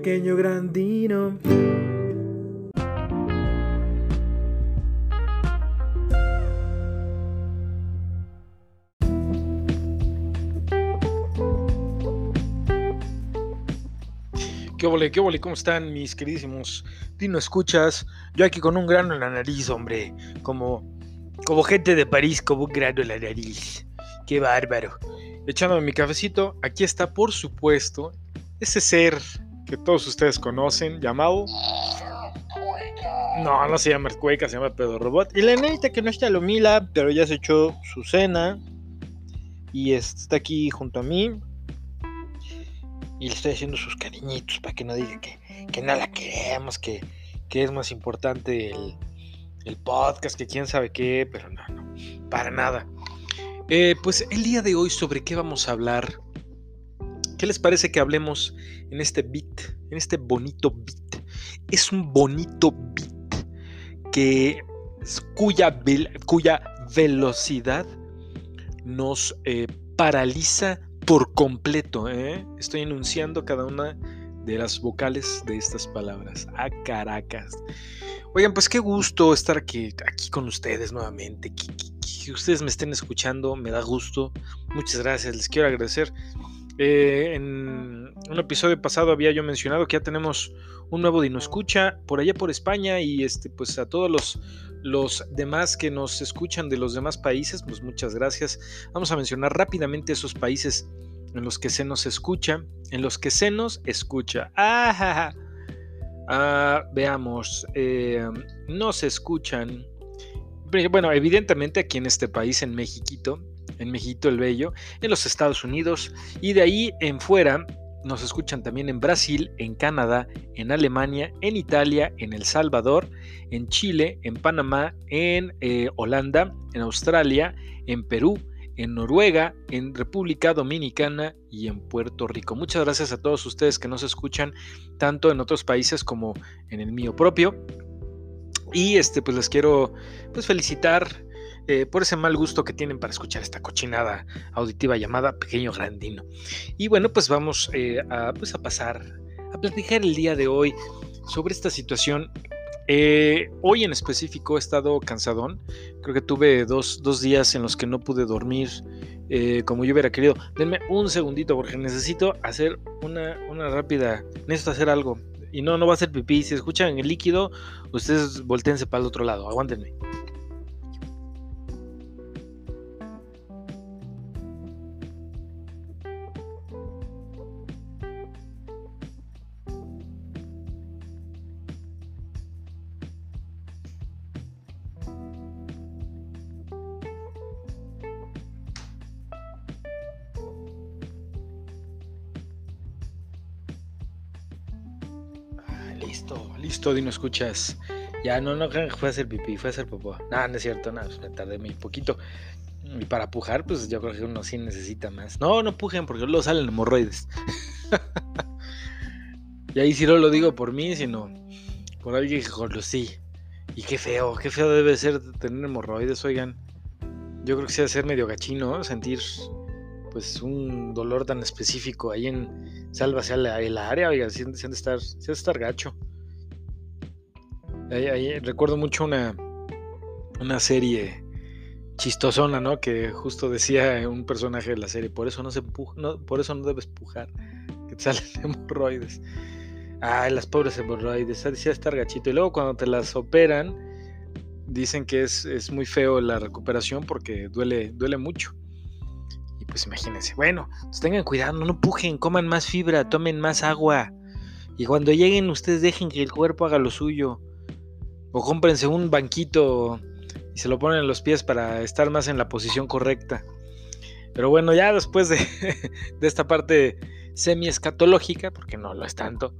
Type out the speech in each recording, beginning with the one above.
pequeño grandino. ¿Qué ole, qué ole? ¿Cómo están mis queridísimos Dino Escuchas? Yo aquí con un grano en la nariz, hombre. Como, como gente de París, como un grano en la nariz. Qué bárbaro. Echándome mi cafecito, aquí está, por supuesto, ese ser que todos ustedes conocen, llamado... No, no se llama Cueca, se llama Pedro Robot. Y la neta que no está lo mila, pero ya se echó su cena. Y está aquí junto a mí y le estoy haciendo sus cariñitos para que no diga que, que no la queremos, que, que es más importante el, el, podcast, que quién sabe qué, pero no, no, para nada. Eh, pues el día de hoy, ¿sobre qué vamos a hablar? ¿Qué les parece que hablemos en este beat, en este bonito beat? Es un bonito beat que, cuya, cuya velocidad nos eh, paraliza por completo. ¿eh? Estoy enunciando cada una de las vocales de estas palabras. A ah, Caracas. Oigan, pues qué gusto estar aquí, aquí con ustedes nuevamente. Que, que, ustedes me estén escuchando, me da gusto. Muchas gracias, les quiero agradecer. Eh, en un episodio pasado había yo mencionado que ya tenemos un nuevo Dino Escucha por allá por España y este, pues a todos los, los demás que nos escuchan de los demás países, pues muchas gracias. Vamos a mencionar rápidamente esos países en los que se nos escucha, en los que se nos escucha. Ah, ah veamos, eh, no se escuchan. Bueno, evidentemente aquí en este país, en México, en México el Bello, en los Estados Unidos y de ahí en fuera nos escuchan también en Brasil, en Canadá, en Alemania, en Italia, en El Salvador, en Chile, en Panamá, en eh, Holanda, en Australia, en Perú, en Noruega, en República Dominicana y en Puerto Rico. Muchas gracias a todos ustedes que nos escuchan tanto en otros países como en el mío propio. Y este, pues les quiero pues, felicitar eh, por ese mal gusto que tienen para escuchar esta cochinada auditiva llamada Pequeño Grandino. Y bueno, pues vamos eh, a, pues, a pasar a platicar el día de hoy sobre esta situación eh, hoy en específico he estado cansadón. Creo que tuve dos, días en los que no pude dormir como yo hubiera querido. Denme un segundito porque necesito hacer una, una rápida. Necesito hacer algo. Y no, no va a ser pipí. Si escuchan el líquido, ustedes volteense para el otro lado. Aguántenme. Listo, Dino, escuchas. Ya, no, no fue a hacer pipí, fue a hacer popó. No, no es cierto, no, pues me tardé muy poquito. Y para pujar, pues yo creo que uno sí necesita más. No, no pujen porque luego salen hemorroides. y ahí sí no lo digo por mí, sino por alguien que sí. Y qué feo, qué feo debe ser tener hemorroides, oigan. Yo creo que se debe ser medio gachino, sentir pues un dolor tan específico ahí en Sálvase el área, oiga, se han de estar, se estar gacho. Recuerdo mucho una, una serie chistosona, ¿no? Que justo decía un personaje de la serie, por eso no se no, por eso no debes pujar, que te salen hemorroides. Ay, las pobres hemorroides, decía estar gachito. Y luego cuando te las operan, dicen que es, es muy feo la recuperación porque duele, duele mucho pues imagínense. Bueno, pues tengan cuidado, no pujen, coman más fibra, tomen más agua. Y cuando lleguen, ustedes dejen que el cuerpo haga lo suyo. O cómprense un banquito y se lo ponen en los pies para estar más en la posición correcta. Pero bueno, ya después de, de esta parte semi-escatológica, porque no lo es tanto,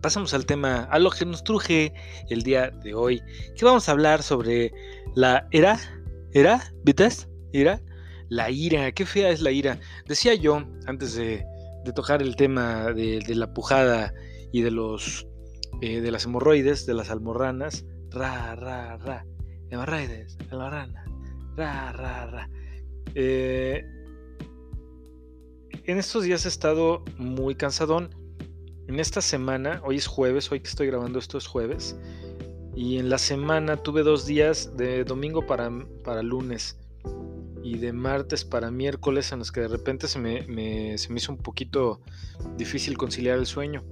pasamos al tema, a lo que nos truje el día de hoy. Que vamos a hablar sobre la era, era, ¿vites? ¿Era? La ira, qué fea es la ira. Decía yo, antes de, tocar el tema de, la pujada y de los eh, de las hemorroides, de las almorranas, ra, ra, ra, hemorroides, almorranas, ra, ra, ra. Eh, en estos días he estado muy cansadón. en esta semana, hoy es jueves, hoy que estoy grabando esto es jueves, y en la semana tuve dos días de domingo para, para lunes y de martes para miércoles en los que de repente se me, se me hizo un poquito difícil conciliar el sueño.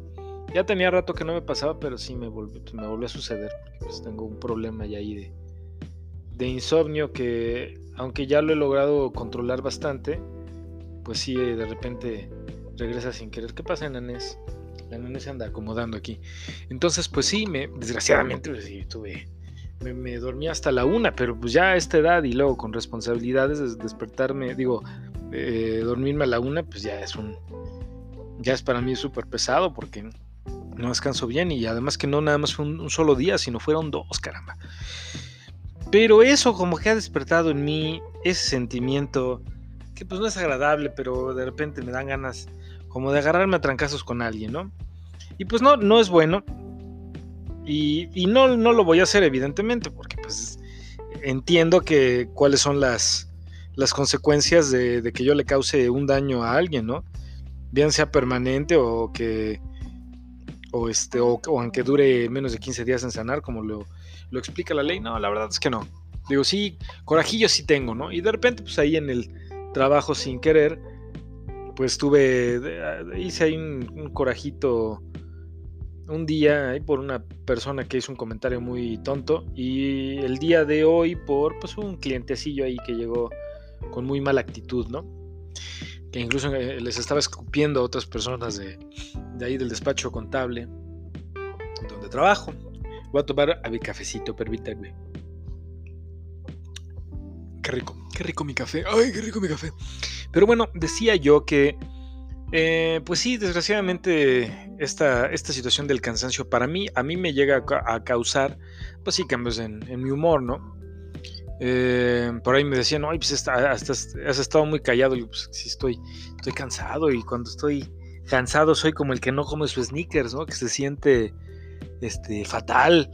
Ya tenía rato que no me pasaba, pero sí me volvió, pues, me volvió a suceder. Pues tengo un problema ya ahí de, de insomnio que, aunque ya lo he logrado controlar bastante, pues sí, de repente regresa sin querer. ¿Qué pasa, Nanés? La Nanés se anda acomodando aquí. Entonces, pues sí, me, desgraciadamente, pues sí, tuve, me, dormí hasta la una, pero pues ya a esta edad y luego con responsabilidades, despertarme, digo, eh, dormirme a la una, pues ya es un, ya es para mí súper pesado porque no descanso bien y además que no nada más fue un, solo día, sino fueron dos, caramba. Pero eso como que ha despertado en mí ese sentimiento que pues no es agradable, pero de repente me dan ganas como de agarrarme a trancazos con alguien, ¿no? Y pues no, no es bueno. Y, no, no lo voy a hacer evidentemente, porque pues entiendo que cuáles son las, las consecuencias de, de que yo le cause un daño a alguien, ¿no? Bien sea permanente o que o, este, o, aunque dure menos de 15 días en sanar, como lo, lo, explica la ley. No, la verdad es que no. Digo, sí, corajillo sí tengo, ¿no? Y de repente, pues ahí en el trabajo sin querer, pues tuve, hice ahí un, corajito un día ahí por una persona que hizo un comentario muy tonto y el día de hoy por pues un clientecillo ahí que llegó con muy mala actitud, ¿no? Que incluso eh, les estaba escupiendo a otras personas de, de ahí del despacho contable donde trabajo. Voy a tomar a mi cafecito, permítanme. Qué rico, qué rico mi café. Ay, qué rico mi café. Pero bueno, decía yo que, eh, pues sí, desgraciadamente esta, esta situación del cansancio para mí, a mí me llega a, causar, pues sí, cambios en, mi humor, ¿no? Eh, por ahí me decían, ay, pues has estado muy callado. Y pues sí, estoy, estoy cansado y cuando estoy cansado soy como el que no come sus sneakers, ¿no? Que se siente este, fatal.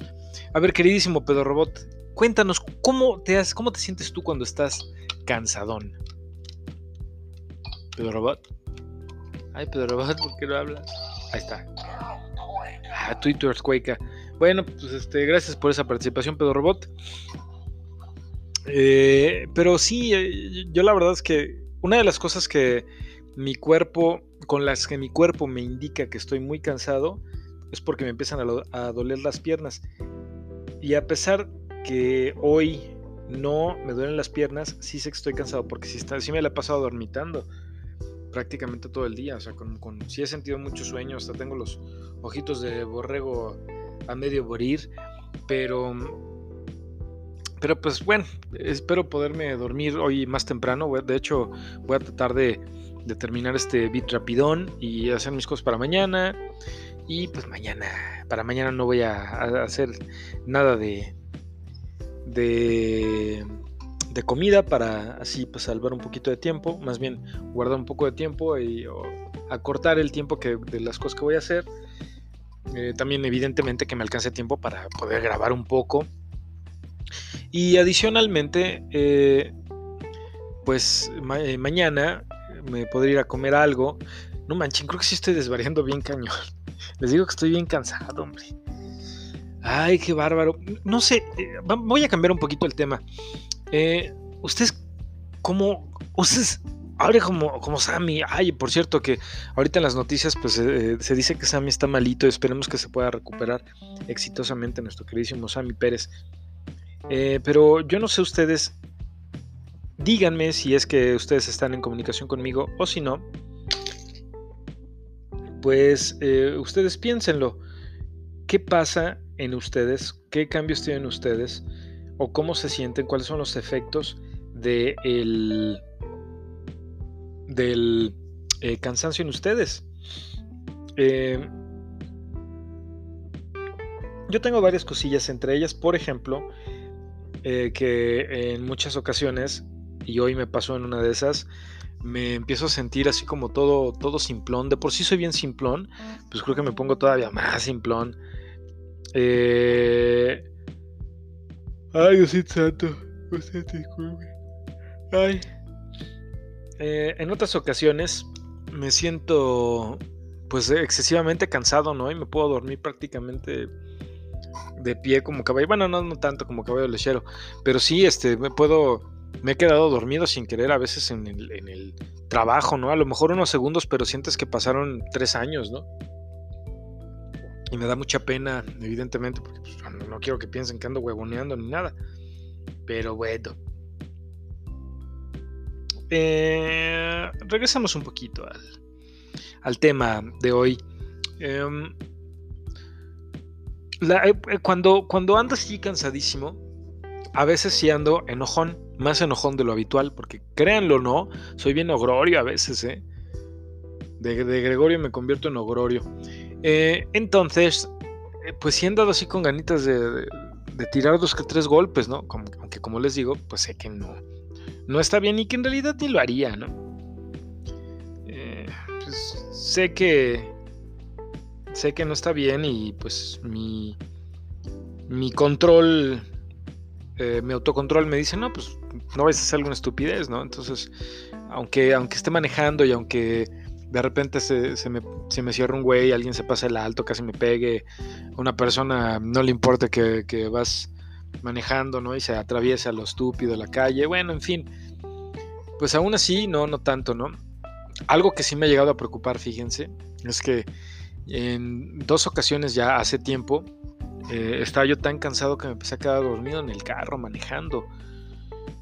A ver, queridísimo Pedro Robot, cuéntanos, ¿cómo te, has, ¿cómo te sientes tú cuando estás cansadón? Pedro Robot. Ay, Pedro Robot, ¿por qué no hablas? Ahí está. Ah, Twitter Earthquake. Bueno, pues este, gracias por esa participación, Pedro Robot. Eh, pero sí, eh, yo la verdad es que una de las cosas que mi cuerpo, con las que mi cuerpo me indica que estoy muy cansado, es porque me empiezan a, doler las piernas. Y a pesar que hoy no me duelen las piernas, sí sé que estoy cansado porque sí, está, sí me la he pasado dormitando prácticamente todo el día. O sea, con, con, sí he sentido mucho sueño, hasta tengo los ojitos de borrego a medio morir. Pero, pero pues bueno, espero poderme dormir hoy más temprano. De hecho, voy a tratar de terminar este beat rapidón y hacer mis cosas para mañana. Y pues mañana, para mañana no voy a, hacer nada de, de, de, comida para así pues salvar un poquito de tiempo, más bien guardar un poco de tiempo y acortar el tiempo que, de las cosas que voy a hacer. Eh, también evidentemente que me alcance tiempo para poder grabar un poco. Y adicionalmente, eh, pues eh, mañana me podría ir a comer algo. No manchen, creo que sí estoy desvariando bien cañón. Les digo que estoy bien cansado, hombre. Ay, qué bárbaro. No sé, eh, voy a cambiar un poquito el tema. Ustedes, como, ustedes, ahora como, como Sammy, ay, por cierto que ahorita en las noticias pues se dice que Sammy está malito, esperemos que se pueda recuperar exitosamente nuestro queridísimo Sammy Pérez. Pero yo no sé ustedes Díganme si es que ustedes están en comunicación conmigo o si no, pues eh, ustedes piénsenlo. ¿Qué pasa en ustedes? ¿Qué cambios tienen ustedes? ¿O cómo se sienten? ¿Cuáles son los efectos de el, del eh, cansancio en ustedes? Eh, yo tengo varias cosillas, entre ellas, por ejemplo, que en muchas ocasiones y hoy me pasó en una de esas, me empiezo a sentir así como todo, todo simplón. De por sí soy bien simplón, pues creo que me pongo todavía más simplón. Eh... Ay, Diosito santo, Ay. Eh, en otras ocasiones me siento pues excesivamente cansado, ¿no? Y me puedo dormir prácticamente de pie como caballo. Bueno, no, no tanto como caballo lechero, pero sí, este, me puedo, me he quedado dormido sin querer a veces en el, en el trabajo, ¿no? A lo mejor unos segundos, pero sientes que pasaron tres años, ¿no? Y me da mucha pena, evidentemente, porque pues, no, quiero que piensen que ando huevoneando ni nada. Pero bueno. Eh, regresamos un poquito al, al tema de hoy. Eh, eh, cuando, cuando ando así cansadísimo, a veces sí ando enojón, más enojón de lo habitual, porque créanlo o no, soy bien ogrorio a veces, ¿eh? De, Gregorio me convierto en ogrorio. Eh, entonces, pues sí he andado así con ganitas de, tirar dos que tres golpes, ¿no? aunque como les digo, pues sé que no, no está bien y que en realidad ni lo haría, ¿no? pues sé que sé que no está bien y pues mi, mi control, eh, mi autocontrol me dice, no, pues no vais a hacer alguna estupidez, ¿no? Entonces, aunque, aunque esté manejando y aunque de repente se, me, se me cierra un güey, alguien se pasa el alto, casi me pegue, una persona no le importa que, que vas manejando, ¿no? Y se atraviesa lo estúpido la calle, bueno, en fin, pues aún así, no, no tanto, ¿no? Algo que sí me ha llegado a preocupar, fíjense, es que en dos ocasiones ya hace tiempo eh, estaba yo tan cansado que me empecé a quedar dormido en el carro manejando.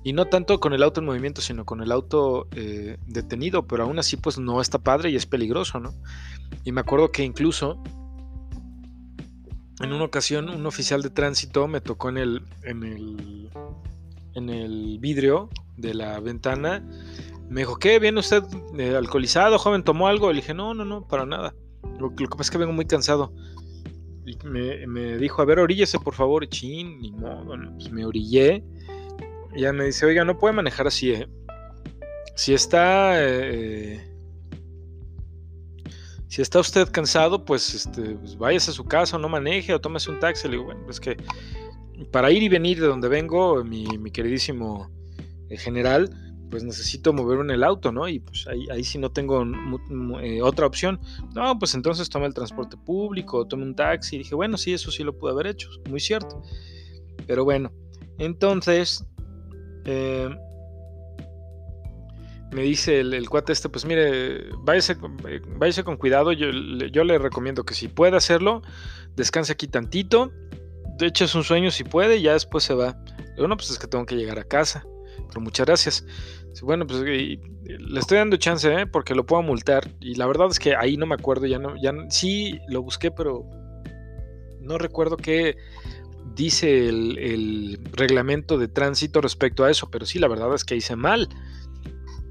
Y no tanto con el auto en movimiento, sino con el auto eh, detenido, pero aún así pues no está padre y es peligroso, ¿no? Y me acuerdo que incluso en una ocasión un oficial de tránsito me tocó en el, en el, en el vidrio de la ventana. Me dijo, ¿qué? ¿Viene usted eh, alcoholizado, joven? ¿Tomó algo? Le dije, no, no, no, para nada. Lo, que pasa es que vengo muy cansado. Y me, dijo, a ver, oríllese por favor. Chin, ni modo. Pues me orillé. Y ya me dice, oiga, no puede manejar así, ¿eh? Si está... Eh, si está usted cansado, pues, este, pues váyase a su casa, o no maneje, o tómese un taxi. Le digo, bueno, es que para ir y venir de donde vengo, mi, mi queridísimo eh, general, pues necesito moverme en el auto, ¿no? Y pues ahí, ahí sí no tengo eh, otra opción. No, pues entonces tome el transporte público, tome un taxi. Dije, bueno, sí, eso sí lo pude haber hecho, muy cierto. Pero bueno, entonces eh, me dice el, cuate este, pues mire, váyase, eh, váyase con cuidado. Yo, yo, le recomiendo que si puede hacerlo, descanse aquí tantito. De hecho, es un sueño si puede, y ya después se va. Bueno, pues es que tengo que llegar a casa. Pero muchas gracias. Bueno, pues le estoy dando chance, ¿eh? porque lo puedo multar. Y la verdad es que ahí no me acuerdo, ya no, ya sí lo busqué, pero no recuerdo qué dice el, reglamento de tránsito respecto a eso. Pero sí, la verdad es que hice mal.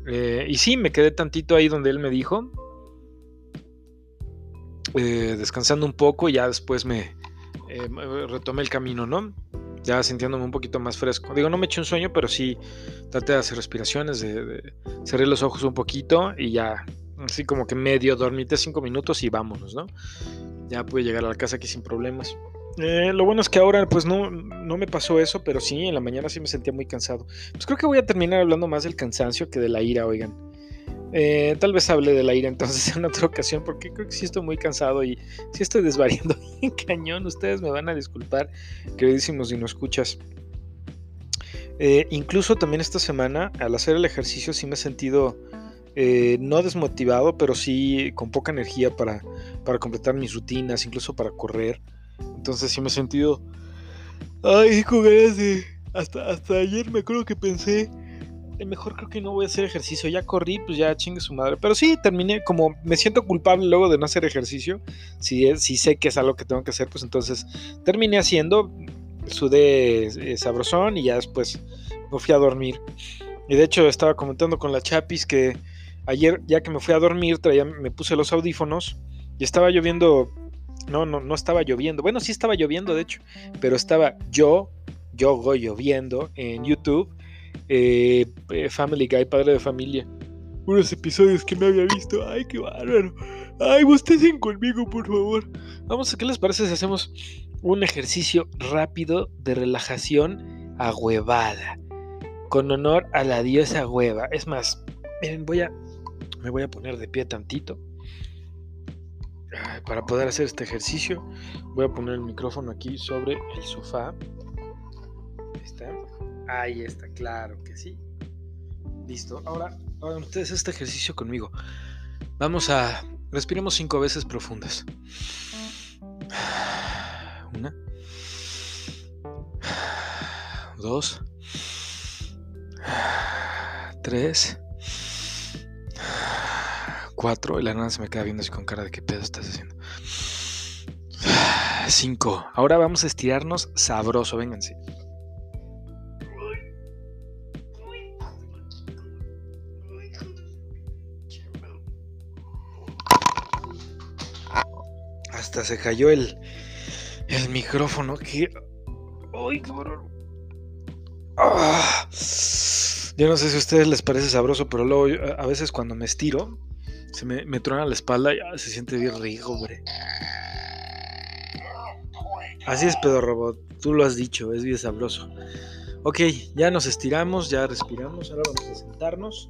Eh, y sí, me quedé tantito ahí donde él me dijo. Eh, descansando un poco y ya después me retomé el camino, ¿no? Ya sintiéndome un poquito más fresco. Digo, no me eché un sueño, pero sí traté de hacer respiraciones, de, cerrar los ojos un poquito y ya, así como que medio dormite cinco minutos y vámonos, ¿no? Ya pude llegar a la casa aquí sin problemas. Eh, lo bueno es que ahora pues no, no me pasó eso, pero sí, en la mañana sí me sentía muy cansado. Pues creo que voy a terminar hablando más del cansancio que de la ira, oigan. Eh, tal vez hable de la ira entonces en otra ocasión, porque creo que sí estoy muy cansado y sí estoy desvariando en cañón. Ustedes me van a disculpar, queridísimos, si no escuchas. Eh, incluso también esta semana, al hacer el ejercicio, sí me he sentido eh, no desmotivado, pero sí con poca energía para, para completar mis rutinas, incluso para correr. Entonces sí me he sentido. Ay, con ganas de. Hasta, hasta ayer me acuerdo que pensé mejor creo que no voy a hacer ejercicio. Ya corrí, pues ya chingue su madre. Pero sí, terminé, como me siento culpable luego de no hacer ejercicio. Si, si sé que es algo que tengo que hacer, pues entonces terminé haciendo. Sudé eh, sabrosón y ya después me fui a dormir. Y de hecho estaba comentando con la Chapis que ayer, ya que me fui a dormir, me puse los audífonos y estaba lloviendo. No, no, no estaba lloviendo. Bueno, sí estaba lloviendo, de hecho, pero estaba yo, yo lloviendo en YouTube eh, eh, Family Guy, padre de familia. Unos episodios que me había visto. Ay, qué bárbaro. Ay, en conmigo, por favor. Vamos, a ¿qué les parece si hacemos un ejercicio rápido de relajación huevada Con honor a la diosa hueva. Es más, miren, voy a. Me voy a poner de pie tantito. para poder hacer este ejercicio, voy a poner el micrófono aquí sobre el sofá. Ahí está. Ahí está, claro que sí. Listo. Ahora hagan ustedes este ejercicio conmigo. Vamos a. Respiremos cinco veces profundas. Una. Dos. Tres. Cuatro. Y la nada se me queda viendo así con cara de qué pedo estás haciendo. Cinco. Ahora vamos a estirarnos sabroso. Vénganse. Hasta se cayó el, el micrófono. Que. ¡Ay, cabrón! Ah. Yo no sé si a ustedes les parece sabroso, pero luego a veces cuando me estiro, se me, truena la espalda y se siente bien rico, hombre. Así es, pedo robot. Tú lo has dicho, es bien sabroso. Ok, ya nos estiramos, ya respiramos. Ahora vamos a sentarnos.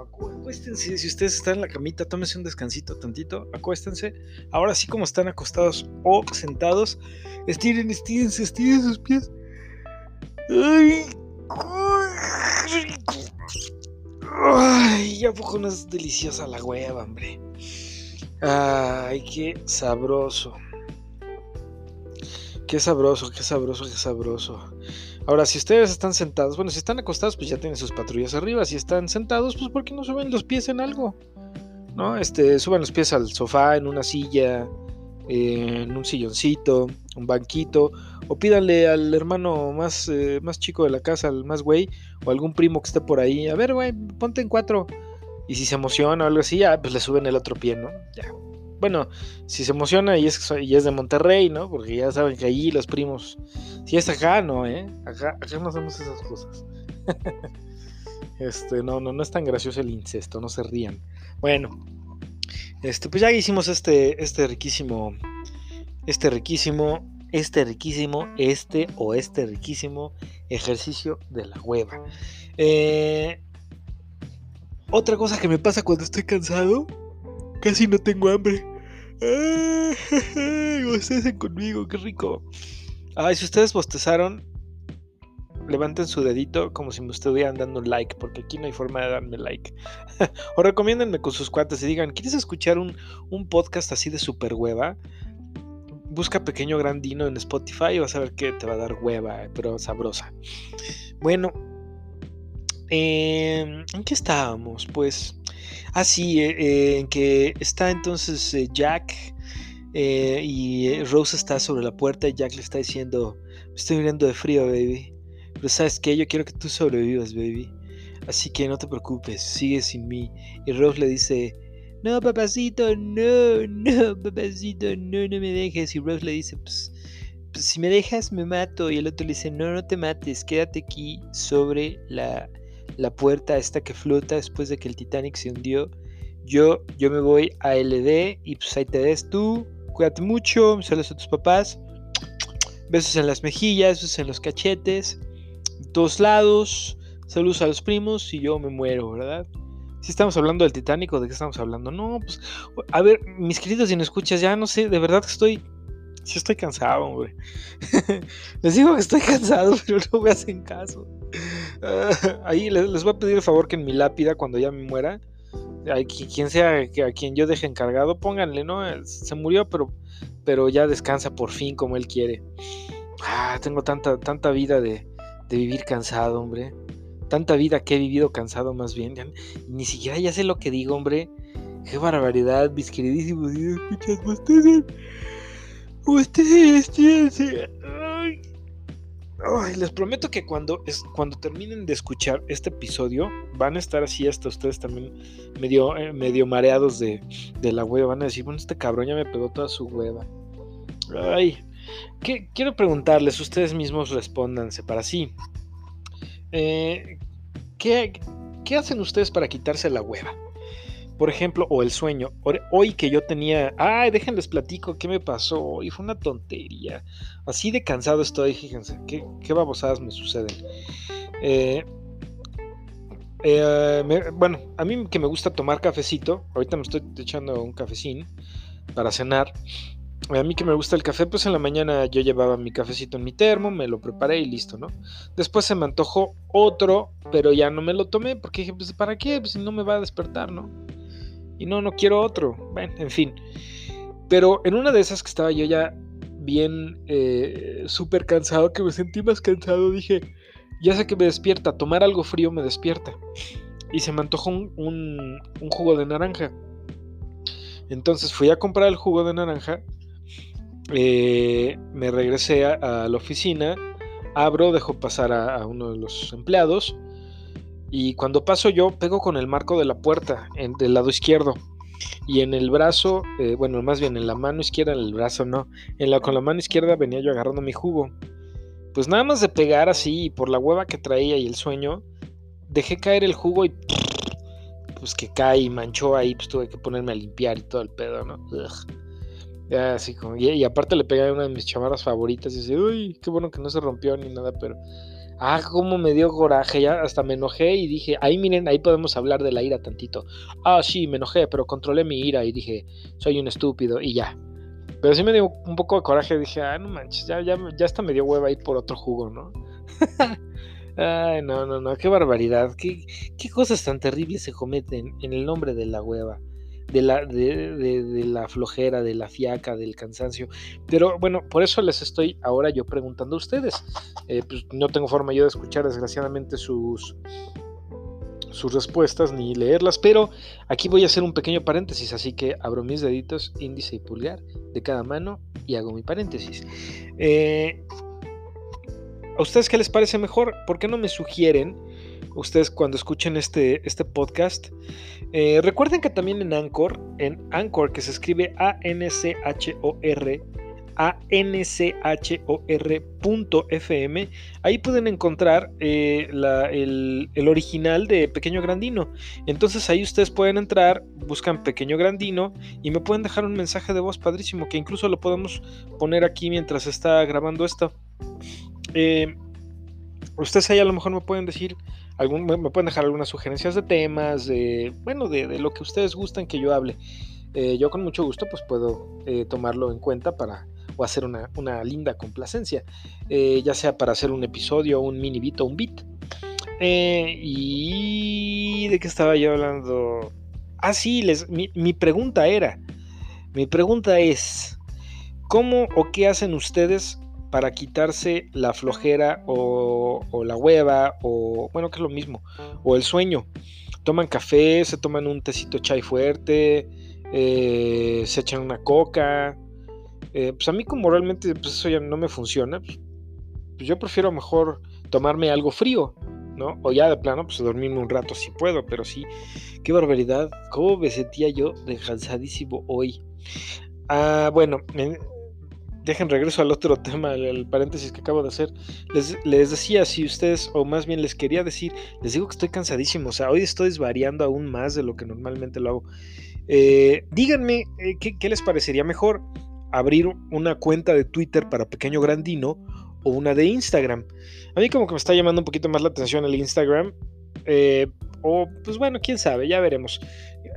Acuéstense, si ustedes están en la camita, tómense un descansito tantito. Acuéstense. Ahora sí, como están acostados o sentados, estiren, estírense, estiren sus pies. Ay, Ay, ¿a poco no es deliciosa la hueva, hombre? Ay, qué sabroso. Qué sabroso, qué sabroso, qué sabroso. Ahora, si ustedes están sentados, bueno, si están acostados, pues ya tienen sus patrullas arriba. Si están sentados, pues ¿por qué no suben los pies en algo? ¿No? Este, suban los pies al sofá, en una silla, en un silloncito, un banquito, o pídanle al hermano más, eh, más chico de la casa, al más güey, o algún primo que esté por ahí, a ver, güey, ponte en cuatro. Y si se emociona o algo así, ya, pues le suben el otro pie, ¿no? Ya, bueno, si se emociona y es, y es de Monterrey, ¿no? Porque ya saben que allí los primos. Si es acá, no, ¿eh? Acá, no hacemos esas cosas. este, no, no, no es tan gracioso el incesto, no se rían. Bueno, este, pues ya hicimos este, este riquísimo, este riquísimo, este riquísimo, este o este riquísimo ejercicio de la hueva. Eh, otra cosa que me pasa cuando estoy cansado, casi no tengo hambre. Ustedes conmigo, qué rico. Ay, si ustedes bostezaron, levanten su dedito como si me estuvieran dando un like, porque aquí no hay forma de darme like. o recomiéndenme con sus cuates y digan, ¿quieres escuchar un, podcast así de super hueva? Busca Pequeño Grandino en Spotify y vas a ver que te va a dar hueva, pero sabrosa. Bueno, em, ¿en qué estábamos? Pues ah, eh, en que está entonces eh, Jack eh, y Rose está sobre la puerta y Jack le está diciendo, me estoy muriendo de frío, baby. Pero sabes que yo quiero que tú sobrevivas, baby. Así que no te preocupes, sigue sin mí. Y Rose le dice, no, papacito, no, no, papacito, no, no me dejes. Y Rose le dice, pues, pues si me dejas me mato. Y el otro le dice, no, no te mates, quédate aquí sobre la la puerta esta que flota después de que el Titanic se hundió. Yo, yo me voy a LD y pues ahí te des tú. Cuídate mucho, saludos a tus papás. Besos en las mejillas, besos en los cachetes, todos lados. Saludos a los primos y yo me muero, ¿verdad? Si estamos hablando del Titanic o de qué estamos hablando. No, pues, a ver, mis queridos, si no escuchas, ya no sé, de verdad que estoy Sí estoy cansado, hombre. les digo que estoy cansado, pero no me hacen caso. ahí les, voy a pedir el favor que en mi lápida, cuando ya me muera, quien sea a quien yo deje encargado, pónganle, ¿no? Se murió, pero, pero ya descansa por fin como él quiere. Ah, tengo tanta, tanta vida de, de vivir cansado, hombre. Tanta vida que he vivido cansado más bien. Ni siquiera ya sé lo que digo, hombre. Qué barbaridad, mis queridísimos. Escuchas ustedes. Ustedes. Les prometo que cuando, es, cuando terminen de escuchar este episodio, van a estar así hasta ustedes también medio, eh, medio mareados de, la hueva. Van a decir, bueno, este cabrón ya me pegó toda su hueva. Ay, quiero preguntarles, ustedes mismos respóndanse para sí. Eh, ¿qué, ¿Qué hacen ustedes para quitarse la hueva? Por ejemplo, o el sueño. Hoy que yo tenía. Ay, déjenles platico qué me pasó. Y fue una tontería. Así de cansado estoy, fíjense. Qué, qué babosadas me suceden. Eh, eh, bueno, a mí que me gusta tomar cafecito. Ahorita me estoy echando un cafecín. para cenar. A mí que me gusta el café, pues en la mañana yo llevaba mi cafecito en mi termo, me lo preparé y listo, ¿no? Después se me antojó otro, pero ya no me lo tomé porque dije, pues ¿para qué? Pues no me va a despertar, ¿no? Y no, no quiero otro. Bueno, en fin. Pero en una de esas que estaba yo ya bien eh, súper cansado, que me sentí más cansado, dije, ya sé que me despierta, tomar algo frío me despierta. Y se me antojó un, jugo de naranja. Entonces fui a comprar el jugo de naranja, eh, me regresé a, la oficina, abro, dejo pasar a, uno de los empleados y cuando paso yo pego con el marco de la puerta en, del lado izquierdo y en el brazo, eh, bueno, más bien en la mano izquierda, en el brazo no, en la, con la mano izquierda venía yo agarrando mi jugo. Pues nada más de pegar así, por la hueva que traía y el sueño, dejé caer el jugo y pues que cae y manchó ahí, pues tuve que ponerme a limpiar y todo el pedo, ¿no? Ya, así como, y, aparte le pegué a una de mis chamarras favoritas y dice, uy, qué bueno que no se rompió ni nada, pero Ah, cómo me dio coraje, ya hasta me enojé y dije, ahí miren, ahí podemos hablar de la ira tantito. Ah, sí, me enojé, pero controlé mi ira y dije, soy un estúpido y ya. Pero sí me dio un poco de coraje, dije, ah, no manches, ya, ya, ya hasta me dio hueva ir por otro jugo, ¿no? Ay, no, no, no, qué barbaridad, qué, qué cosas tan terribles se cometen en el nombre de la hueva de la, de, la flojera, de la fiaca, del cansancio. Pero bueno, por eso les estoy ahora yo preguntando a ustedes. Eh, pues no tengo forma yo de escuchar desgraciadamente sus, sus respuestas ni leerlas, pero aquí voy a hacer un pequeño paréntesis, así que abro mis deditos índice y pulgar de cada mano y hago mi paréntesis. Eh, ¿A ustedes qué les parece mejor? ¿Por qué no me sugieren? Ustedes cuando escuchen este, este podcast. Eh, recuerden que también en Anchor, en Anchor que se escribe A-N-C-H-O-R, A-N-C-H-O-R.fm, ahí pueden encontrar eh, el, el, original de Pequeño Grandino. Entonces ahí ustedes pueden entrar, buscan Pequeño Grandino y me pueden dejar un mensaje de voz padrísimo que incluso lo podemos poner aquí mientras está grabando esto. Eh, ustedes ahí a lo mejor me pueden decir me pueden dejar algunas sugerencias de temas, de, bueno, de, lo que ustedes gustan que yo hable. Eh, yo con mucho gusto pues puedo eh, tomarlo en cuenta para o hacer una, linda complacencia, eh, ya sea para hacer un episodio, un mini beat o un beat. ¿Y de qué estaba yo hablando? Ah, sí, les, mi, mi pregunta era, mi pregunta es, ¿cómo o qué hacen ustedes para quitarse la flojera o, la hueva o bueno que es lo mismo o el sueño toman café se toman un tecito chai fuerte eh, se echan una coca eh, pues a mí como realmente pues eso ya no me funciona pues, pues, yo prefiero mejor tomarme algo frío ¿no? O ya de plano, pues dormirme un rato si puedo, pero sí, qué barbaridad, cómo me sentía yo descansadísimo hoy. Ah, bueno, dejen regreso al otro tema, al paréntesis que acabo de hacer. Les, les, decía, si ustedes, o más bien les quería decir, les digo que estoy cansadísimo, o sea, hoy estoy variando aún más de lo que normalmente lo hago. Eh, díganme, eh, ¿qué, les parecería mejor? ¿Abrir una cuenta de Twitter para Pequeño Grandino o una de Instagram? A mí como que me está llamando un poquito más la atención el Instagram. Eh, o pues bueno, quién sabe, ya veremos.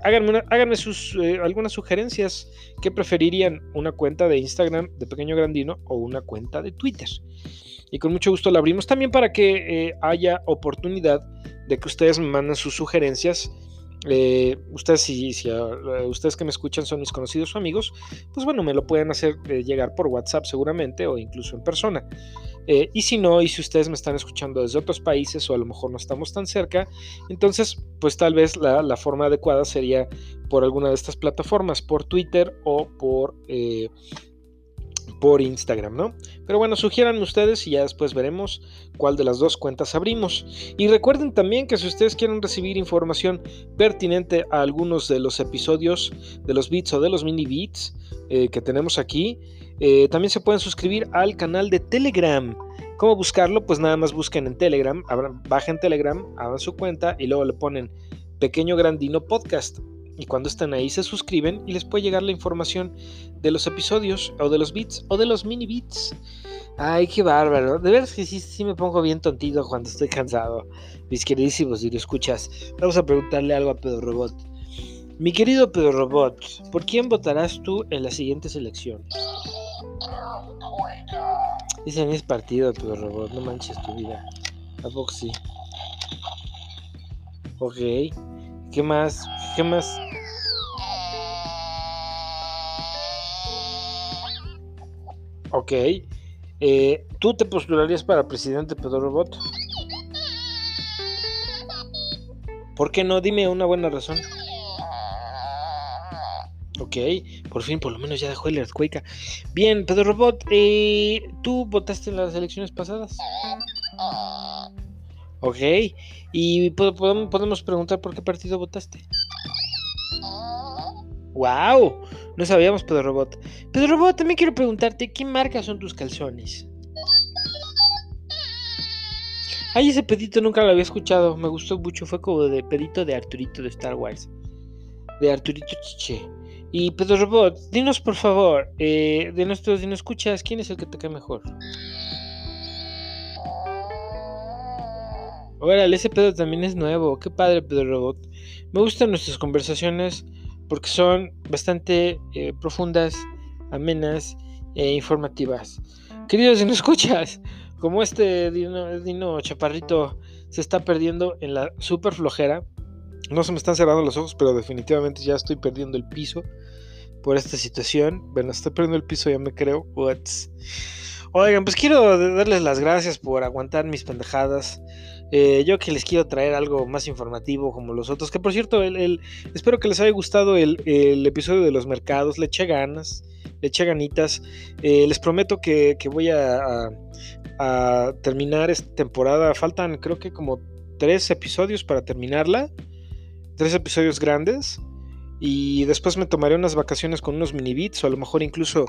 Háganme, sus, eh, algunas sugerencias. ¿Qué preferirían? ¿Una cuenta de Instagram de Pequeño Grandino o una cuenta de Twitter? Y con mucho gusto la abrimos también para que eh, haya oportunidad de que ustedes me manden sus sugerencias. Eh, ustedes, si, si ustedes que me escuchan son mis conocidos o amigos, pues bueno, me lo pueden hacer llegar por WhatsApp seguramente o incluso en persona. Eh, y si no, y si ustedes me están escuchando desde otros países o a lo mejor no estamos tan cerca, entonces pues tal vez la, forma adecuada sería por alguna de estas plataformas, por Twitter o por, eh, por Instagram, ¿no? Pero bueno, sugieran ustedes y ya después veremos cuál de las dos cuentas abrimos. Y recuerden también que si ustedes quieren recibir información pertinente a algunos de los episodios de los beats o de los mini beats eh, que tenemos aquí, eh, también se pueden suscribir al canal de Telegram. ¿Cómo buscarlo? Pues nada más busquen en Telegram, bajen Telegram, abran su cuenta y luego le ponen Pequeño Grandino Podcast. Y cuando estén ahí se suscriben y les puede llegar la información de los episodios o de los beats o de los mini beats. Ay, qué bárbaro. De verdad que sí, sí me pongo bien tontito cuando estoy cansado. Mis queridísimos, si lo escuchas, vamos a preguntarle algo a Pedro Robot. Mi querido Pedro Robot, ¿por quién votarás tú en las siguientes elecciones? Dice es partido, Pedro Robot, no manches tu vida. ¿A poco? Ok. ¿Qué más? ¿Qué más? Ok. Eh, ¿Tú te postularías para presidente, Pedro Robot? ¿Por qué no? Dime una buena razón. Ok, por fin, por lo menos ya dejó el earthquake. Bien, Pedro Robot, eh, ¿tú votaste en las elecciones pasadas? Ok, y podemos preguntar por qué partido votaste. ¡Wow! No sabíamos, Pedro Robot. Pedro Robot, también quiero preguntarte, ¿qué marca son tus calzones? Ay, ese pedito nunca lo había escuchado. Me gustó mucho. Fue como de pedito de Arturito de Star Wars. De Arturito Chiche. Y Pedro Robot, dinos por favor, eh, de nuestros si escuchas, ¿quién es el que te cae mejor? Órale, ese pedo también es nuevo. Qué padre, Pedro Robot. Me gustan nuestras conversaciones porque son bastante eh, profundas, amenas e informativas. Queridos, si no escuchas, como este Dino, Chaparrito se está perdiendo en la super flojera, no se me están cerrando los ojos, pero definitivamente ya estoy perdiendo el piso por esta situación. Bueno, estoy perdiendo el piso, ya me creo. Oigan, pues quiero darles las gracias por aguantar mis pendejadas. Eh, yo que les quiero traer algo más informativo como los otros. Que por cierto, el, espero que les haya gustado el, episodio de los mercados. Le eché ganas, le eché ganitas. Eh, les prometo que, voy a, a terminar esta temporada. Faltan creo que como tres episodios para terminarla. Tres episodios grandes. Y después me tomaré unas vacaciones con unos mini beats. O a lo mejor incluso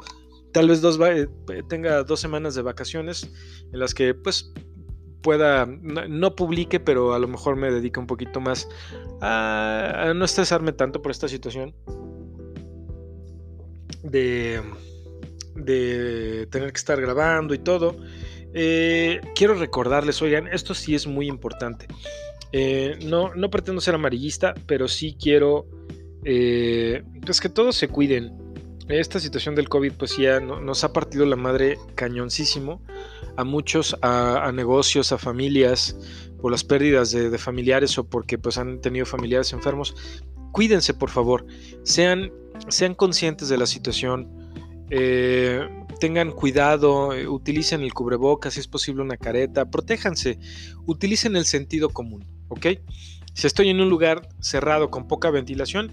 tal vez dos, eh, tenga dos semanas de vacaciones. En las que pues pueda, no, publique, pero a lo mejor me dedique un poquito más a, a no estresarme tanto por esta situación. De, de tener que estar grabando y todo. Eh, quiero recordarles, oigan, esto sí es muy importante. Eh, no, no pretendo ser amarillista, pero sí quiero eh, pues que todos se cuiden. Esta situación del COVID pues ya nos ha partido la madre cañoncísimo a muchos, a, negocios, a familias, por las pérdidas de, familiares o porque pues han tenido familiares enfermos. Cuídense por favor, sean, sean conscientes de la situación. Eh, tengan cuidado, eh, utilicen el cubrebocas, si es posible una careta, protéjanse, utilicen el sentido común, ¿ok? Si estoy en un lugar cerrado con poca ventilación,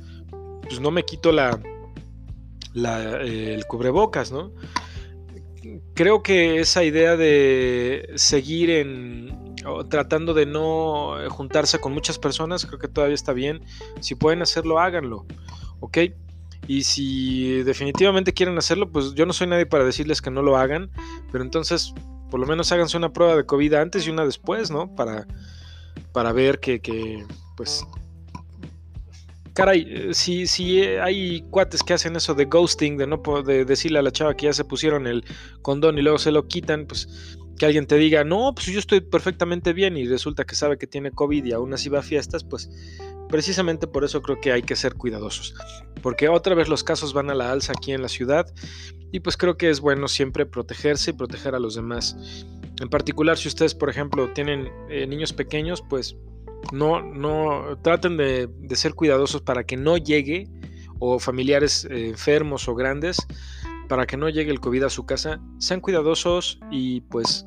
pues no me quito la, eh, el cubrebocas, ¿no? Creo que esa idea de seguir en tratando de no juntarse con muchas personas, creo que todavía está bien. Si pueden hacerlo, háganlo, ¿ok? Y si definitivamente quieren hacerlo, pues yo no soy nadie para decirles que no lo hagan, pero entonces por lo menos háganse una prueba de COVID antes y una después, ¿no? Para, para ver que, pues... Caray, eh, si, si hay cuates que hacen eso de ghosting, de no de decirle a la chava que ya se pusieron el condón y luego se lo quitan, pues que alguien te diga, no, pues yo estoy perfectamente bien y resulta que sabe que tiene COVID y aún así va a fiestas, pues Precisamente por eso creo que hay que ser cuidadosos, porque otra vez los casos van a la alza aquí en la ciudad y pues creo que es bueno siempre protegerse y proteger a los demás. En particular, si ustedes, por ejemplo, tienen eh, niños pequeños, pues no, no traten de, ser cuidadosos para que no llegue, o familiares eh, enfermos o grandes, para que no llegue el COVID a su casa. Sean cuidadosos y pues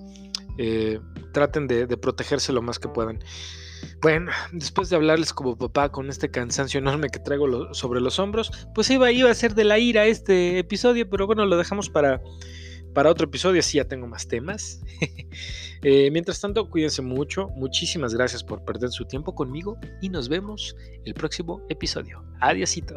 eh, traten de protegerse lo más que puedan. Bueno, después de hablarles como papá con este cansancio enorme que traigo sobre los hombros, pues iba, iba a ser de la ira este episodio, pero bueno, lo dejamos para, para otro episodio, así ya tengo más temas. Eh, mientras tanto, cuídense mucho, muchísimas gracias por perder su tiempo conmigo y nos vemos el próximo episodio. Adiósito.